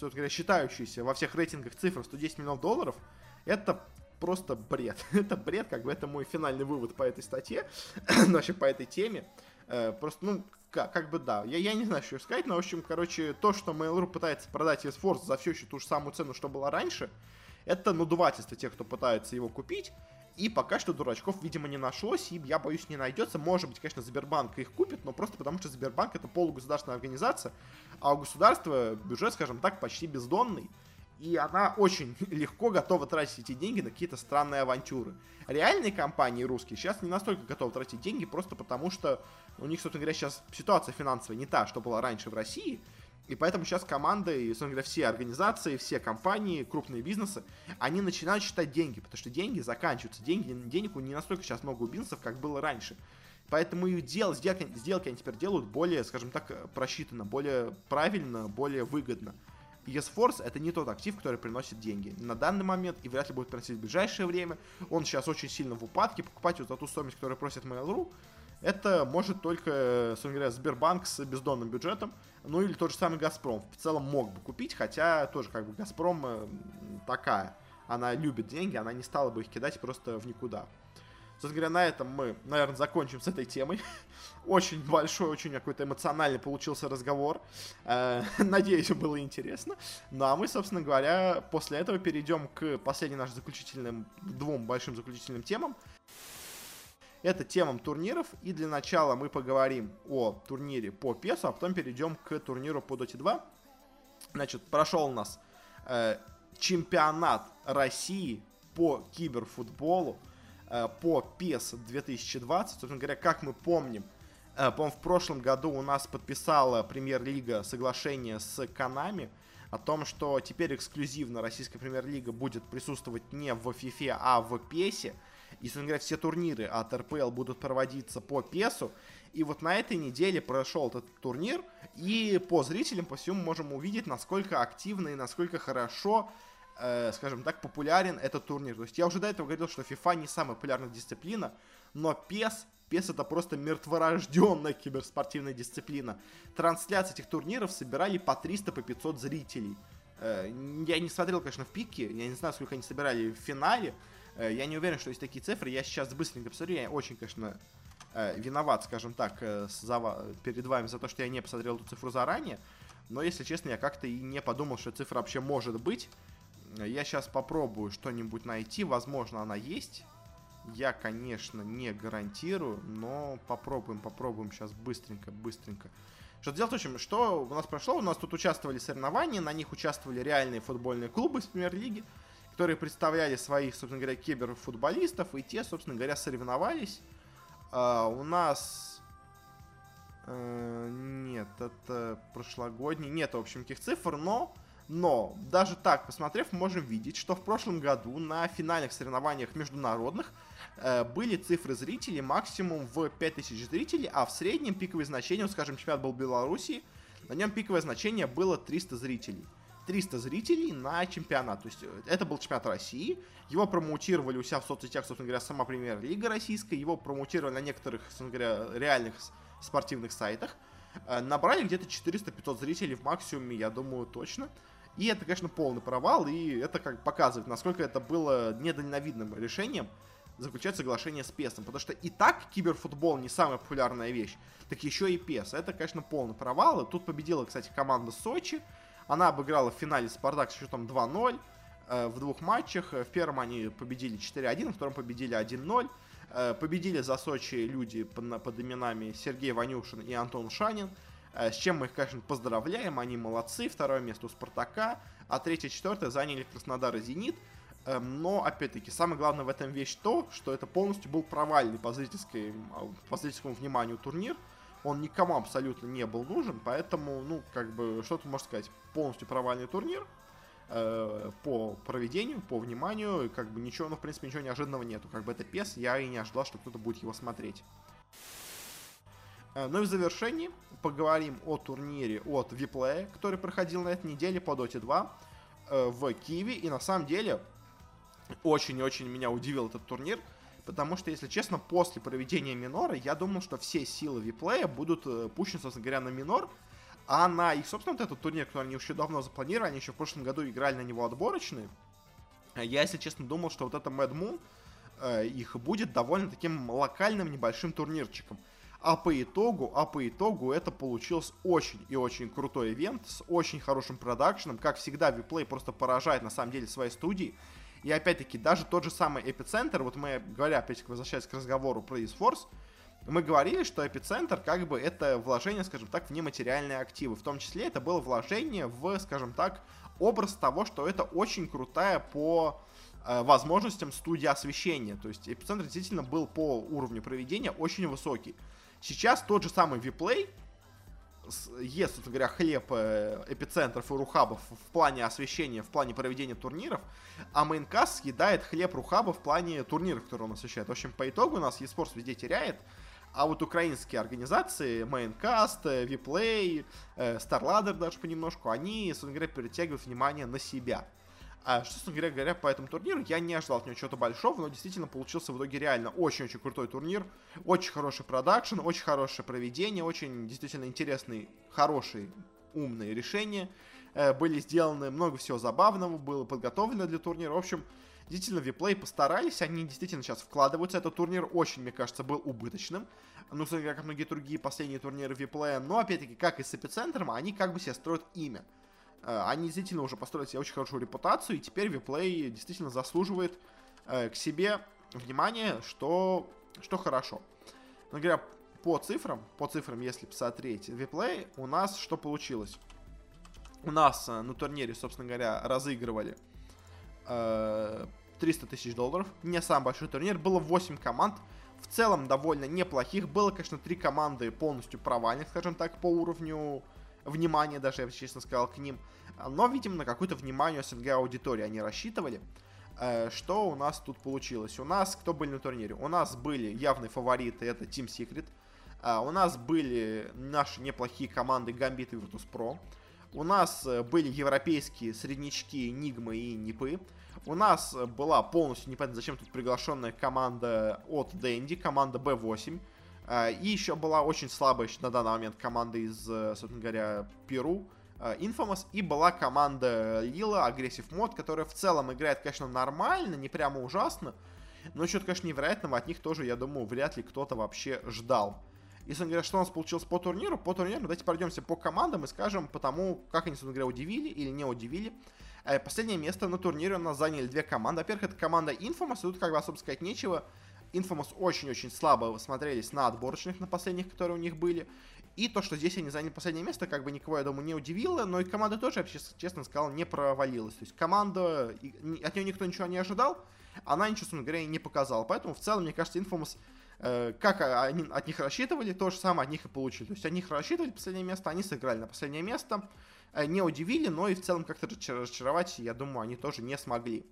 говоря, считающееся во всех рейтингах цифр 110 миллионов долларов, это просто бред. это бред, как бы это мой финальный вывод по этой статье, вообще по этой теме. Э, просто, ну, как, как бы да. Я, я не знаю, что сказать, но, в общем, короче, то, что Mail.ru пытается продать eSforce за все еще ту же самую цену, что была раньше, это надувательство тех, кто пытается его купить. И пока что дурачков, видимо, не нашлось, и я боюсь, не найдется. Может быть, конечно, Сбербанк их купит, но просто потому, что Сбербанк это полугосударственная организация, а у государства бюджет, скажем так, почти бездонный и она очень легко готова тратить эти деньги на какие-то странные авантюры. Реальные компании русские сейчас не настолько готовы тратить деньги, просто потому что у них, собственно говоря, сейчас ситуация финансовая не та, что была раньше в России, и поэтому сейчас команды, и, собственно говоря, все организации, все компании, крупные бизнесы, они начинают считать деньги, потому что деньги заканчиваются. Деньги, денег не настолько сейчас много у бизнесов, как было раньше. Поэтому и дел, сделки, сделки они теперь делают более, скажем так, просчитанно, более правильно, более выгодно. ESForce это не тот актив, который приносит деньги на данный момент и вряд ли будет приносить в ближайшее время. Он сейчас очень сильно в упадке. Покупать вот за ту стоимость, которую просит Mail.ru, это может только, собственно говоря, Сбербанк с бездонным бюджетом, ну или тот же самый Газпром. В целом мог бы купить, хотя тоже как бы Газпром э, такая. Она любит деньги, она не стала бы их кидать просто в никуда. Собственно говоря, на этом мы, наверное, закончим с этой темой. очень большой, очень какой-то эмоциональный получился разговор. Э, надеюсь, было интересно. Ну а мы, собственно говоря, после этого перейдем к последним нашим заключительным, двум большим заключительным темам. Это темам турниров. И для начала мы поговорим о турнире по PES, а потом перейдем к турниру по Dota 2. Значит, прошел у нас э, чемпионат России по киберфутболу. Э, по PES 2020. Собственно говоря, как мы помним, э, по в прошлом году у нас подписала Премьер-лига соглашение с Канами о том, что теперь эксклюзивно российская Премьер-лига будет присутствовать не в FIFA, а в PES. И, собственно говоря, все турниры от РПЛ будут проводиться по PES. И вот на этой неделе прошел этот турнир, и по зрителям, по всему можем увидеть, насколько активно и насколько хорошо э, скажем так, популярен этот турнир. То есть я уже до этого говорил, что FIFA не самая популярная дисциплина, но PES, PES это просто мертворожденная киберспортивная дисциплина. Трансляции этих турниров собирали по 300, по 500 зрителей. Э, я не смотрел, конечно, в пике, я не знаю, сколько они собирали в финале. Э, я не уверен, что есть такие цифры. Я сейчас быстренько посмотрю, я очень, конечно, э, виноват, скажем так, перед вами за то, что я не посмотрел эту цифру заранее. Но, если честно, я как-то и не подумал, что цифра вообще может быть. Я сейчас попробую что-нибудь найти. Возможно, она есть. Я, конечно, не гарантирую, но попробуем, попробуем сейчас быстренько, быстренько. Что дело в том, что у нас прошло, у нас тут участвовали соревнования, на них участвовали реальные футбольные клубы из премьер-лиги, которые представляли своих, собственно говоря, киберфутболистов, и те, собственно говоря, соревновались. А, у нас... Э, нет, это прошлогодний, нет, в общем, каких цифр, но но даже так, посмотрев, можем видеть, что в прошлом году на финальных соревнованиях международных э, были цифры зрителей максимум в 5000 зрителей, а в среднем пиковое значение, скажем, чемпионат был Беларуси, на нем пиковое значение было 300 зрителей. 300 зрителей на чемпионат. То есть э, это был чемпионат России. Его промоутировали у себя в соцсетях, собственно говоря, сама премьер-лига российская. Его промоутировали на некоторых, собственно говоря, реальных спортивных сайтах. Э, набрали где-то 400-500 зрителей в максимуме, я думаю, точно. И это, конечно, полный провал, и это как показывает, насколько это было недальновидным решением заключать соглашение с PES. Потому что и так киберфутбол не самая популярная вещь, так еще и PES. Это, конечно, полный провал. И тут победила, кстати, команда Сочи. Она обыграла в финале Спартак с счетом 2-0 э, в двух матчах. В первом они победили 4-1, во втором победили 1-0. Э, победили за Сочи люди под, под именами Сергей Ванюшин и Антон Шанин. Э, с чем мы их, конечно, поздравляем, они молодцы. Второе место у Спартака, а третье, четвертое заняли Краснодар и Зенит. Эм, но, опять-таки, самое главное в этом вещь то, что это полностью был провальный по, зрительской, по зрительскому вниманию турнир. Он никому абсолютно не был нужен, поэтому, ну, как бы, что тут можно сказать, полностью провальный турнир э, по проведению, по вниманию, как бы ничего, ну, в принципе, ничего неожиданного нету. Как бы это пес, я и не ожидал, что кто-то будет его смотреть. Э, ну и в завершении поговорим о турнире от Виплея, который проходил на этой неделе по Dota 2 э, в Киеве. И на самом деле очень-очень меня удивил этот турнир, потому что, если честно, после проведения минора я думал, что все силы Виплея будут э, пущены, собственно говоря, на минор, а на их, собственно, вот этот турнир, который они еще давно запланировали, они еще в прошлом году играли на него отборочные, я, если честно, думал, что вот это Mad Moon их будет довольно таким локальным небольшим турнирчиком. А по итогу, а по итогу это получился очень и очень крутой ивент с очень хорошим продакшеном. Как всегда, Виплей просто поражает на самом деле своей студии. И опять-таки, даже тот же самый эпицентр, вот мы, говоря, опять возвращаясь к разговору про eSforce, мы говорили, что эпицентр как бы это вложение, скажем так, в нематериальные активы. В том числе это было вложение в, скажем так, образ того, что это очень крутая по э, возможностям студия освещения. То есть эпицентр действительно был по уровню проведения очень высокий. Сейчас тот же самый Виплей ест, собственно говоря, хлеб э, эпицентров и рухабов в плане освещения, в плане проведения турниров, а Maincast съедает хлеб RuHub ов в плане турниров, которые он освещает. В общем, по итогу у нас ESforce везде теряет, а вот украинские организации, WePlay, э, StarLadder даже понемножку, они, собственно говоря, перетягивают внимание на себя. А, что, собственно говоря, по этому турниру, я не ожидал от него чего-то большого, но действительно получился в итоге реально очень-очень крутой турнир, очень хороший продакшн, очень хорошее проведение, очень действительно интересные, хорошие, умные решения э, были сделаны, много всего забавного было подготовлено для турнира. В общем, действительно, Виплей постарались, они действительно сейчас вкладываются. Этот турнир очень, мне кажется, был убыточным. Ну, как многие другие последние турниры Виплея. Но, опять-таки, как и с Эпицентром, они как бы себе строят имя. Э, они действительно уже построили себе очень хорошую репутацию, и теперь Виплей действительно заслуживает э, к себе внимания, что, что хорошо. Но говоря по цифрам, по цифрам, если посмотреть Виплей, у нас что получилось? У нас э, на турнире, собственно говоря, разыгрывали 300 тысяч долларов. Не самый большой турнир. Было 8 команд. В целом довольно неплохих. Было, конечно, 3 команды полностью провальных, скажем так, по уровню внимания, даже я бы честно сказал, к ним. Но, видимо, на какое-то внимание СНГ аудитории они рассчитывали. Э, что у нас тут получилось? У нас, кто были на турнире? У нас были явные фавориты, это Team Secret. Э, у нас были наши неплохие команды Gambit и Virtus.pro. У нас э, были европейские среднячки Нигма и Нипы. У нас была полностью, непонятно зачем тут приглашенная команда от Дэнди, команда B8. И еще была очень слабая на данный момент команда из, собственно говоря, Перу. э, Infamous, и была команда Лила, Aggressive Mod, которая в целом играет, конечно, нормально, не прямо ужасно, но что-то, конечно, невероятного от них тоже, я думаю, вряд ли кто-то вообще ждал. И, собственно говоря, что у нас получилось по турниру? По турниру давайте пройдемся по командам и скажем по тому, как они, собственно говоря, удивили или не удивили. Э, последнее место на турнире у нас заняли две команды. Во-первых, это команда Infamous, и тут как бы особо сказать нечего. Infamous очень-очень слабо смотрелись на отборочных, на последних, которые у них были. И то, что здесь они заняли последнее место, как бы никого, я думаю, не удивило, но и команда тоже, я честно сказал, не провалилась. То есть команда, от нее никто ничего не ожидал, она ничего, собственно говоря, не показала. Поэтому в целом, мне кажется, Infamous, э, как они от них рассчитывали, то же самое от них и получили. То есть от них рассчитывали последнее место, они сыграли на последнее место. Э, не удивили, но и в целом как-то разочаровать, я думаю, они тоже не смогли.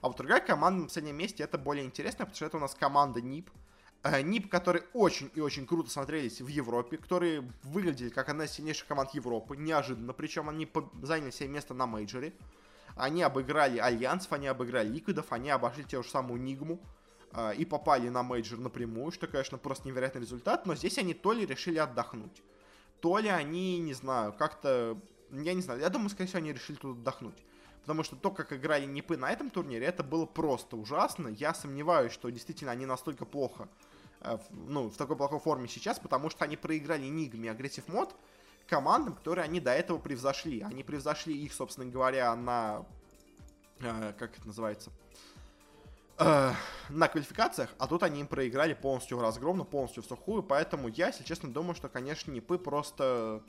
А вот другая команда на последнем месте, это более интересно, потому что это у нас команда НИП. Э, НИП, которые очень и очень круто смотрелись в Европе, которые выглядели как одна из сильнейших команд Европы, неожиданно, причем они заняли себе место на мейджоре. Они обыграли Альянсов, они обыграли Ликвидов, они обошли те же самую Нигму э, и попали на мейджор напрямую, что, конечно, просто невероятный результат, но здесь они то ли решили отдохнуть, то ли они, не знаю, как-то я не знаю, я думаю, скорее всего, они решили тут отдохнуть. Потому что то, как играли Нипы на этом турнире, это было просто ужасно. Я сомневаюсь, что действительно они настолько плохо, э, ну, в такой плохой форме сейчас, потому что они проиграли Нигме Aggressive Mode командам, которые они до этого превзошли. Они превзошли их, собственно говоря, на... Э, как это называется? Э, на квалификациях, а тут они им проиграли полностью разгромно, полностью в сухую, поэтому я, если честно, думаю, что, конечно, Нипы просто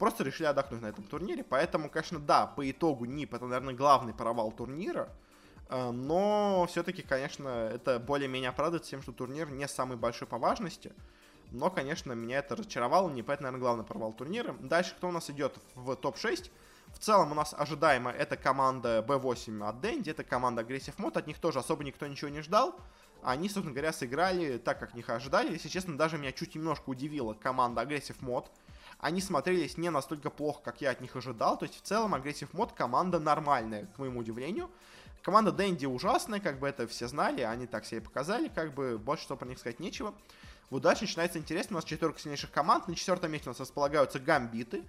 просто решили отдохнуть на этом турнире. Поэтому, конечно, да, по итогу НИП это, наверное, главный провал турнира. Э, но все-таки, конечно, это более-менее оправдывает тем, что турнир не самый большой по важности. Но, конечно, меня это разочаровало. НИП это, наверное, главный провал турнира. Дальше кто у нас идет в топ-6? В целом у нас ожидаемо это команда B8 от Дэнди, это команда Aggressive Mod, от них тоже особо никто ничего не ждал. Они, собственно говоря, сыграли так, как них ожидали. Если честно, даже меня чуть немножко удивила команда Aggressive Mod они смотрелись не настолько плохо, как я от них ожидал. То есть в целом агрессив мод команда нормальная, к моему удивлению. Команда Дэнди ужасная, как бы это все знали, они так себе показали, как бы больше что про них сказать нечего. Вот дальше начинается интересно, у нас четверка сильнейших команд, на четвертом месте у нас располагаются гамбиты.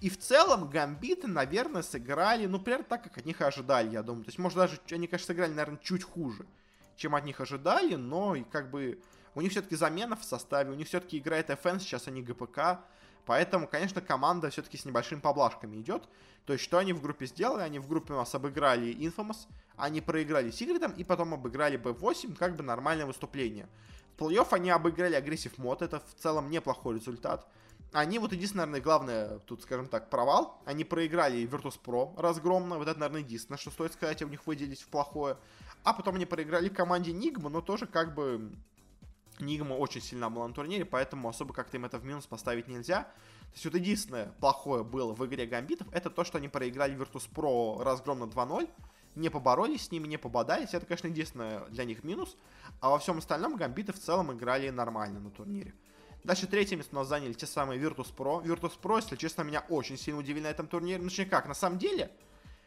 И в целом гамбиты, наверное, сыграли, ну, примерно так, как от них и ожидали, я думаю. То есть, может, даже они, конечно, сыграли, наверное, чуть хуже, чем от них ожидали, но и как бы у них все-таки замена в составе, у них все-таки играет FN, сейчас они ГПК. Поэтому, конечно, команда все-таки с небольшими поблажками идет. То есть, что они в группе сделали? Они в группе у нас обыграли Infamous, они проиграли Сигридом и потом обыграли B8, как бы нормальное выступление. В плей-офф они обыграли Aggressive Mod, это в целом неплохой результат. Они, вот единственное, наверное, главное, тут, скажем так, провал. Они проиграли Virtus Pro разгромно, вот это, наверное, единственное, что стоит сказать, у них выделить в плохое. А потом они проиграли команде Нигма, но тоже как бы Нигма очень сильно была на турнире, поэтому особо как-то им это в минус поставить нельзя. То есть вот единственное плохое было в игре Гамбитов, это то, что они проиграли Virtus.pro разгромно 2-0, не поборолись с ними, не пободались. Это, конечно, единственное для них минус. А во всем остальном Гамбиты в целом играли нормально на турнире. Дальше третье место у нас заняли те самые Virtus.pro. Virtus.pro, если честно, меня очень сильно удивили на этом турнире. Ну, как, на самом деле,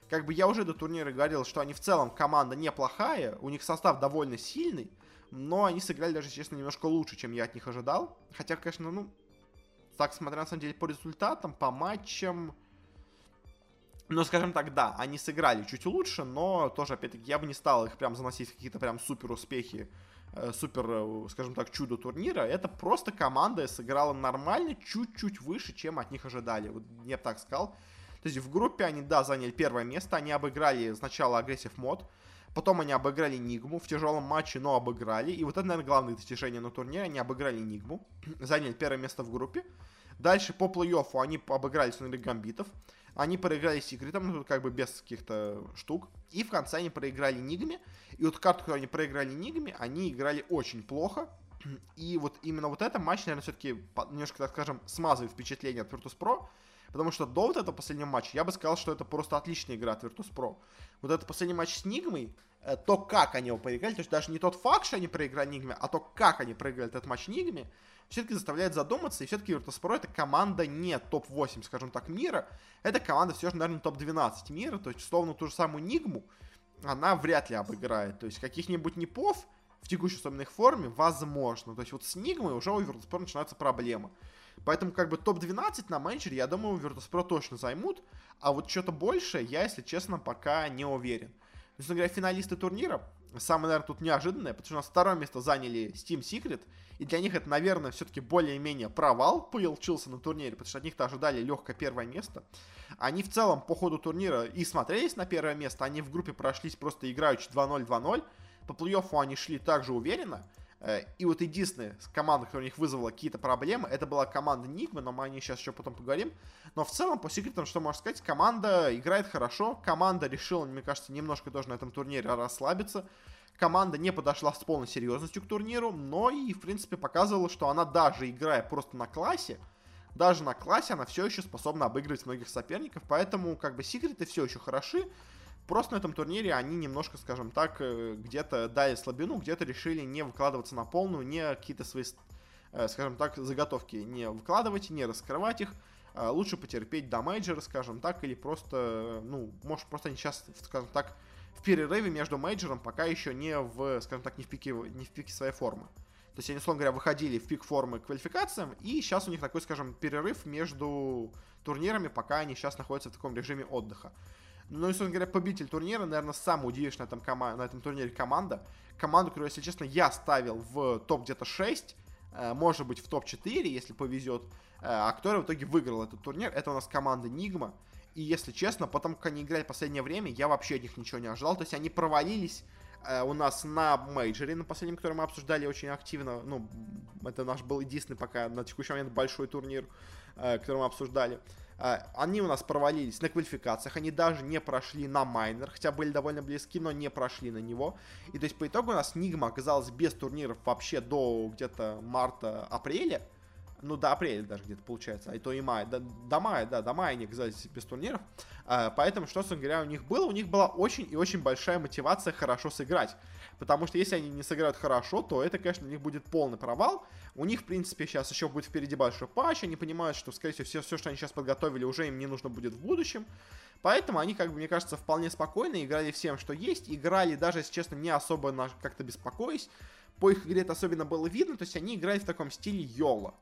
как бы я уже до турнира говорил, что они в целом команда неплохая, у них состав довольно сильный, но они сыграли даже, честно, немножко лучше, чем я от них ожидал. Хотя, конечно, ну, так смотря на самом деле по результатам, по матчам, ну, скажем так, да, они сыграли чуть лучше, но тоже, опять-таки, я бы не стал их прям заносить в какие-то прям супер успехи, э, супер, э, скажем так, чудо турнира. Это просто команда сыграла нормально, чуть-чуть выше, чем от них ожидали. Вот я бы так сказал. То есть в группе они, да, заняли первое место, они обыграли сначала агрессив мод, Потом они обыграли Нигму в тяжелом матче, но обыграли. И вот это, наверное, главное достижение на турнире. Они обыграли Нигму, заняли первое место в группе. Дальше по плей-оффу они обыграли Сунри Гамбитов. Они проиграли Секретом, ну, как бы без каких-то штук. И в конце они проиграли Нигме. И вот карту, которую они проиграли Нигме, они играли очень плохо. И вот именно вот этот матч, наверное, все-таки немножко, так скажем, смазывает впечатление от Virtus.pro. Потому что до вот этого последнего матча я бы сказал, что это просто отличная игра от Virtus.pro. Вот этот последний матч с Нигмой, э, то, как они его проиграли, то есть даже не тот факт, что они проиграли Нигме, а то, как они проиграли этот матч Нигме, все-таки заставляет задуматься, и все-таки Virtus.pro это команда не топ-8, скажем так, мира, это команда все же, наверное, топ-12 мира, то есть, условно, ту же самую Нигму она вряд ли обыграет. То есть каких-нибудь непов в текущей особенной форме возможно. То есть вот с Нигмой уже у Virtus.pro начинаются проблемы. Поэтому как бы топ-12 на менеджере, я думаю, Virtus.pro точно займут. А вот что-то больше я, если честно, пока не уверен. Собственно говоря, финалисты турнира, самое, наверное, тут неожиданное, потому что у нас второе место заняли Steam Secret, и для них это, наверное, все-таки более-менее провал получился на турнире, потому что от них-то ожидали легкое первое место. Они в целом по ходу турнира и смотрелись на первое место, они в группе прошлись просто играючи 2-0, 2-0, по плей-оффу они шли также уверенно, и вот единственная команда, которая у них вызвала какие-то проблемы, это была команда Нигма, но мы о ней сейчас еще потом поговорим. Но в целом, по секретам, что можно сказать, команда играет хорошо, команда решила, мне кажется, немножко тоже на этом турнире расслабиться. Команда не подошла с полной серьезностью к турниру, но и, в принципе, показывала, что она даже играя просто на классе, даже на классе она все еще способна обыгрывать многих соперников, поэтому, как бы, Секреты все еще хороши, Просто на этом турнире они немножко, скажем так, э, где-то дали слабину, где-то решили не выкладываться на полную, не какие-то свои, э, скажем так, заготовки не выкладывать, не раскрывать их. А лучше потерпеть до мейджора, скажем так, или просто, ну, может, просто они сейчас, скажем так, в перерыве между мейджором пока еще не в, скажем так, не в пике, не в пике своей формы. То есть они, условно говоря, выходили в пик формы к квалификациям, и сейчас у них такой, скажем, перерыв между турнирами, пока они сейчас находятся в таком режиме отдыха. Ну, и, собственно говоря, победитель турнира, наверное, самая удивительная на этом, кома- на этом турнире команда. Команду, которую, если честно, я ставил в топ где-то 6, э, может быть, в топ-4, если повезет, э, а которая в итоге выиграла этот турнир. Это у нас команда Нигма. И, если честно, потому как они играли в последнее время, я вообще от них ничего не ожидал. То есть они провалились э, у нас на мейджоре, на последнем, который мы обсуждали очень активно. Ну, это наш был единственный пока на текущий момент большой турнир, который мы обсуждали. А, они у нас провалились на квалификациях, они даже не прошли на майнер, хотя были довольно близки, но не прошли на него. И то есть по итогу у нас Нигма оказалась без турниров вообще до где-то марта-апреля. Ну, до апреля даже где-то получается, а и то и мая. До, до мая, да, до мая они оказались без турниров. А, поэтому, что, собственно говоря, у них было? У них была очень и очень большая мотивация хорошо сыграть. Потому что если они не сыграют хорошо, то это, конечно, у них будет полный провал. У них, в принципе, сейчас еще будет впереди большой патч. Они понимают, что, скорее всего, все, все, что они сейчас подготовили, уже им не нужно будет в будущем. Поэтому они, как бы, мне кажется, вполне спокойно играли всем, что есть. Играли даже, если честно, не особо как-то беспокоясь. По их игре это особенно было видно. То есть они играли в таком стиле Йола.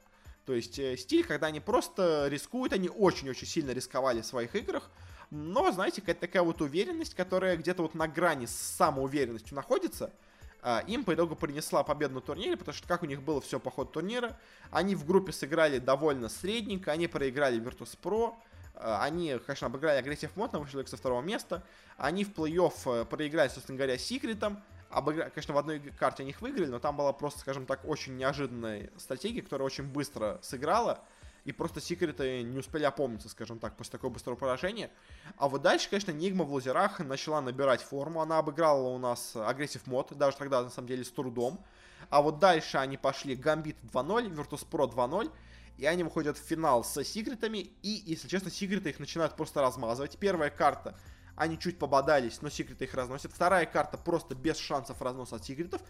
То есть э, стиль, когда они просто рискуют, они очень-очень сильно рисковали в своих играх. Но, знаете, какая-то такая вот уверенность, которая где-то вот на грани с самоуверенностью находится – а, им по итогу принесла победу на турнире, потому что как у них было все по ходу турнира, они в группе сыграли довольно средненько, они проиграли Virtus.pro, а, они, конечно, обыграли Aggressive Mod, вышли со второго места, они в плей-офф э, проиграли, собственно говоря, Секретом, обыграли, конечно, в одной карте они их выиграли, но там была просто, скажем так, очень неожиданная стратегия, которая очень быстро сыграла, и просто секреты не успели опомниться, скажем так, после такого быстрого поражения. А вот дальше, конечно, Нигма в лузерах начала набирать форму, она обыграла у нас агрессив мод, даже тогда, на самом деле, с трудом. А вот дальше они пошли Гамбит 2.0, Virtus.pro 2.0, и они выходят в финал с секретами, и, если честно, секреты их начинают просто размазывать. Первая карта они чуть пободались, но секреты их разносят. Вторая карта просто без шансов разноса от секретов.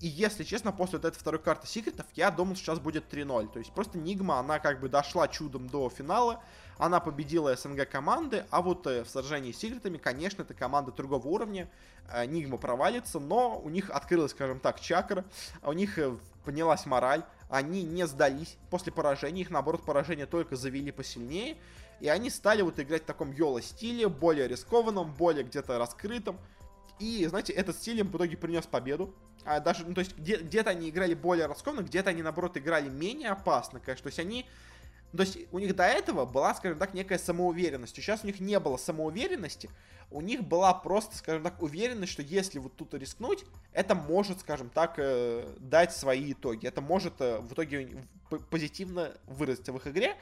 И если честно, после вот этой второй карты секретов, я думал, что сейчас будет 3-0. То есть просто Нигма, она как бы дошла чудом до финала. Она победила СНГ команды, а вот э, в сражении с секретами, конечно, это команда другого уровня. Э, Нигма провалится, но у них открылась, скажем так, чакра. У них э, поднялась мораль. Они не сдались после поражения. Их, наоборот, поражение только завели посильнее. И они стали вот играть в таком йоло-стиле, более рискованном, более где-то раскрытом. И, знаете, этот стиль им в итоге принес победу. А даже, ну, то есть, где- где-то они играли более раскованно, где-то они, наоборот, играли менее опасно, конечно. То есть, они... То есть, у них до этого была, скажем так, некая самоуверенность. Сейчас у них не было самоуверенности. У них была просто, скажем так, уверенность, что если вот тут рискнуть, это может, скажем так, э, дать свои итоги. Это может э, в итоге позитивно выразиться в их игре.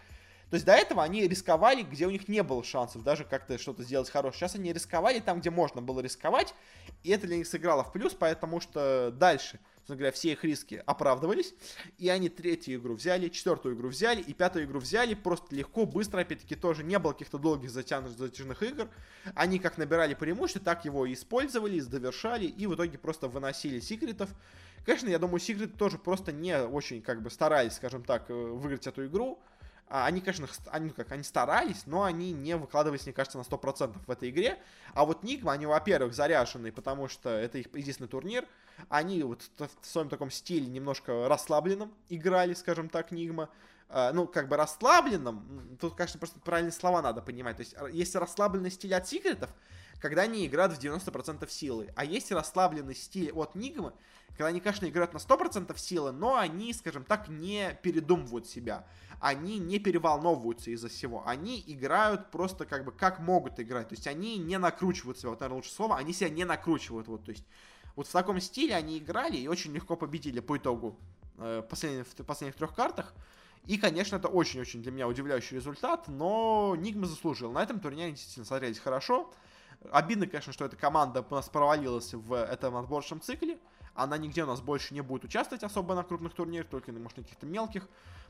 То есть до этого они рисковали, где у них не было шансов даже как-то что-то сделать хорошее. Сейчас они рисковали там, где можно было рисковать, и это для них сыграло в плюс, потому что дальше, собственно говоря, все их риски оправдывались, и они третью игру взяли, четвертую игру взяли, и пятую игру взяли просто легко, быстро, опять-таки тоже не было каких-то долгих затянутых затяжных игр. Они как набирали преимущество, так его и использовали, довершали, и в итоге просто выносили секретов. Конечно, я думаю, секреты тоже просто не очень, как бы, старались, скажем так, э, выиграть эту игру. А, они, конечно, они, как, они старались, но они не выкладывались, мне кажется, на 100% в этой игре. А вот Нигма, они, во-первых, заряжены, потому что это их единственный турнир. Они вот в своем таком стиле немножко расслабленном играли, скажем так, Нигма. Uh, ну, как бы расслабленном, тут, конечно, просто правильные слова надо понимать. То есть, есть расслабленный стиль от секретов, когда они играют в 90% силы. А есть расслабленный стиль от Нигмы, когда они, конечно, играют на 100% силы, но они, скажем так, не передумывают себя они не переволновываются из-за всего. Они играют просто как бы как могут играть. То есть они не накручивают себя. Вот, наверное, лучше слово. Они себя не накручивают. Вот, то есть вот в таком стиле они играли и очень легко победили по итогу э, последних, последних трех картах. И, конечно, это очень-очень для меня удивляющий результат, но Нигма заслужил. На этом турнире действительно смотрелись хорошо. Обидно, конечно, что эта команда у нас провалилась в этом отборочном цикле. Она нигде у нас больше не будет участвовать особо на крупных турнирах, только, может, на каких-то мелких.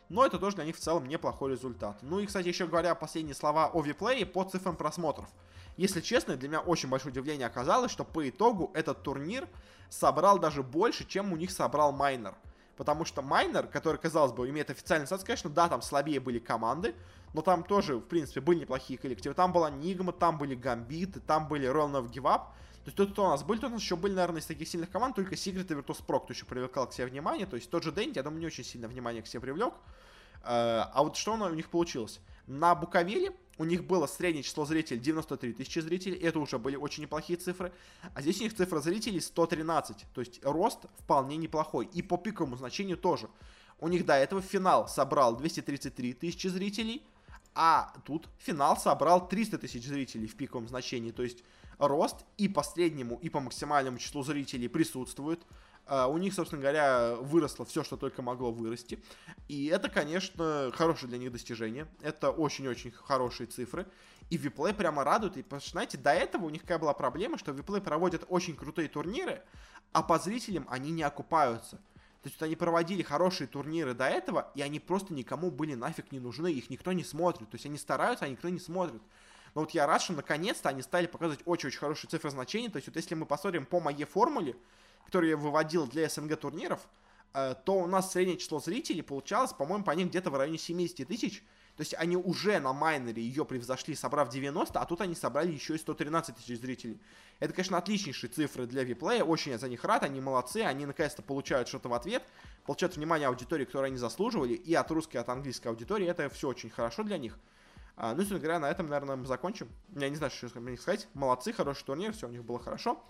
Но это тоже для них в целом неплохой результат. Ну и, кстати, еще говоря последние слова о виплее по цифрам просмотров. Если честно, для меня очень большое удивление оказалось, что по итогу этот турнир собрал даже больше, чем у них собрал Майнер. Потому что Майнер, который, казалось бы, имеет официальный статус, конечно, да, там слабее были команды, но там тоже, в принципе, были неплохие коллективы. Там была Нигма, там были Гамбиты, там были of Give Up. То есть тут кто у нас были, тут у нас еще были, наверное, из таких сильных команд, только Secret и Virtus.pro, кто еще привлекал к себе внимание. То есть тот же Дэнди, я думаю, не очень сильно внимание к себе привлек. Э, а вот что у них получилось? На Буковеле у них было среднее число зрителей 93 тысячи зрителей, это уже были очень неплохие цифры. А здесь у них цифра зрителей 113, то есть рост вполне неплохой. И по пиковому значению тоже. У них до этого финал собрал 233 тысячи зрителей, а тут финал собрал 300 тысяч зрителей в пиковом значении. То есть рост и по среднему, и по максимальному числу зрителей присутствует. Uh, у них, собственно говоря, выросло все, что только могло вырасти. И это, конечно, хорошее для них достижение. Это очень-очень хорошие цифры. И Виплей прямо радует. И, знаете, до этого у них какая была проблема, что Виплей проводят очень крутые турниры, а по зрителям они не окупаются. То есть вот они проводили хорошие турниры до этого, и они просто никому были нафиг не нужны, их никто не смотрит. То есть они стараются, а никто не смотрит. Но вот я рад, что наконец-то они стали показывать очень-очень хорошие цифры значений. То есть вот если мы посмотрим по моей формуле, которую я выводил для СНГ турниров, э, то у нас среднее число зрителей получалось, по-моему, по ним где-то в районе 70 тысяч. То есть они уже на майнере ее превзошли, собрав 90, а тут они собрали еще и 113 тысяч зрителей. Это, конечно, отличнейшие цифры для виплея, очень я за них рад, они молодцы, они наконец-то получают что-то в ответ, получают внимание аудитории, которую они заслуживали, и от русской, и от английской аудитории, это все очень хорошо для них. А, ну, собственно говоря, на этом, наверное, мы закончим. Я не знаю, что мне сказать. Молодцы, хороший турнир, все у них было хорошо.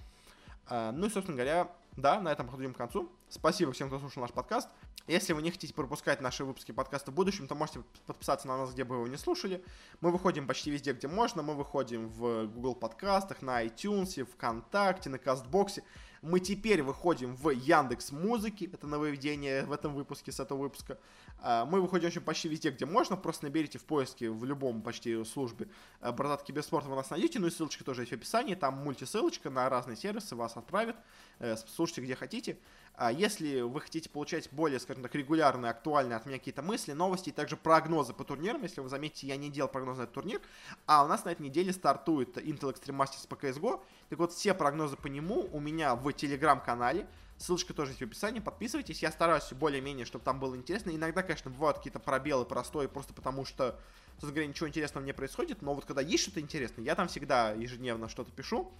А, ну и, собственно говоря, да, на этом подходим к концу. Спасибо всем, кто слушал наш подкаст. Если вы не хотите пропускать наши выпуски подкаста в будущем, то можете подписаться на нас, где бы вы его не слушали. Мы выходим почти везде, где можно. Мы выходим в Google подкастах, на iTunes, ВКонтакте, на Кастбоксе. Мы теперь выходим в Яндекс Музыки. Это нововведение в этом выпуске, с этого выпуска. А, мы выходим очень почти везде, где можно. Просто наберите в поиске в любом почти службе э, Бородатки без вы нас найдете. Ну и ссылочка тоже есть в описании. Там мультисылочка на разные сервисы вас отправит. Э, слушайте где хотите. А если вы хотите получать более, скажем так, регулярные, актуальные от меня какие-то мысли, новости и также прогнозы по турнирам, если вы заметите, я не делал прогноз на этот турнир, а у нас на этой неделе стартует Intel Extreme Masters по CSGO, так вот все прогнозы по нему у меня в телеграм-канале, Ссылочка тоже есть в описании. Подписывайтесь. Я стараюсь более-менее, чтобы там было интересно. Иногда, конечно, бывают какие-то пробелы простые, просто потому что, собственно говоря, ничего интересного не происходит. Но вот когда есть что-то интересное, я там всегда ежедневно что-то пишу.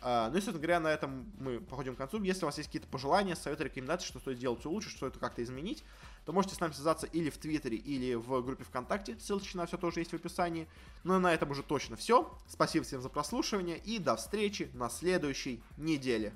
Uh, ну и, собственно говоря, на этом мы походим к концу. Если у вас есть какие-то пожелания, советы, рекомендации, что стоит делать лучше, что это как-то изменить, то можете с нами связаться или в Твиттере, или в группе ВКонтакте. Ссылочки на все тоже есть в описании. Ну и на этом уже точно все. Спасибо всем за прослушивание и до встречи на следующей неделе.